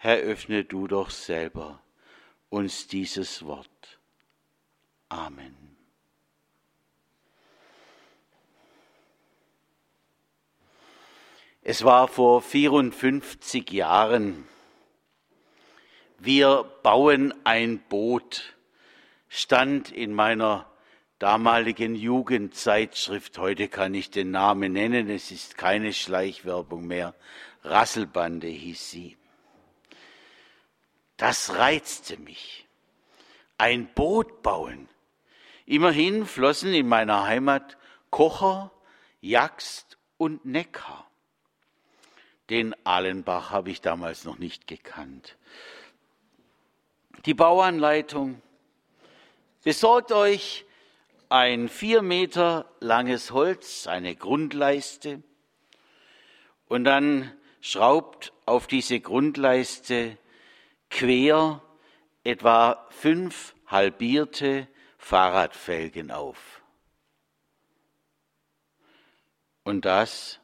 Herr, öffne du doch selber uns dieses Wort. Amen. Es war vor 54 Jahren. Wir bauen ein Boot, stand in meiner damaligen Jugendzeitschrift. Heute kann ich den Namen nennen, es ist keine Schleichwerbung mehr. Rasselbande hieß sie. Das reizte mich. Ein Boot bauen. Immerhin flossen in meiner Heimat Kocher, Jagst und Neckar. Den Ahlenbach habe ich damals noch nicht gekannt. Die Bauanleitung. Besorgt euch ein vier Meter langes Holz, eine Grundleiste, und dann schraubt auf diese Grundleiste quer etwa fünf halbierte Fahrradfelgen auf. Und das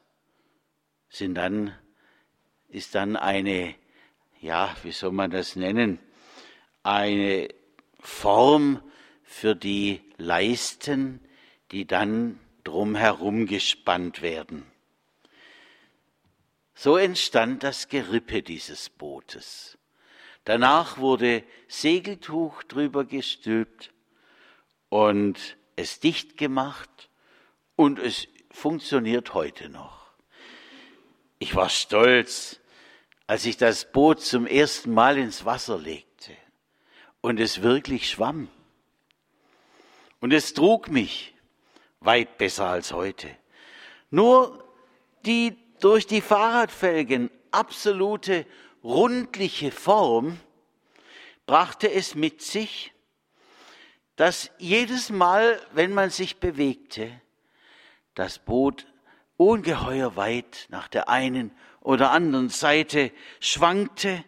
sind dann, ist dann eine, ja, wie soll man das nennen, eine Form für die Leisten, die dann drumherum gespannt werden. So entstand das Gerippe dieses Bootes. Danach wurde Segeltuch drüber gestülpt und es dicht gemacht und es funktioniert heute noch. Ich war stolz, als ich das Boot zum ersten Mal ins Wasser legte und es wirklich schwamm. Und es trug mich weit besser als heute. Nur die durch die Fahrradfelgen absolute rundliche Form brachte es mit sich, dass jedes Mal, wenn man sich bewegte, das Boot ungeheuer weit nach der einen oder anderen Seite schwankte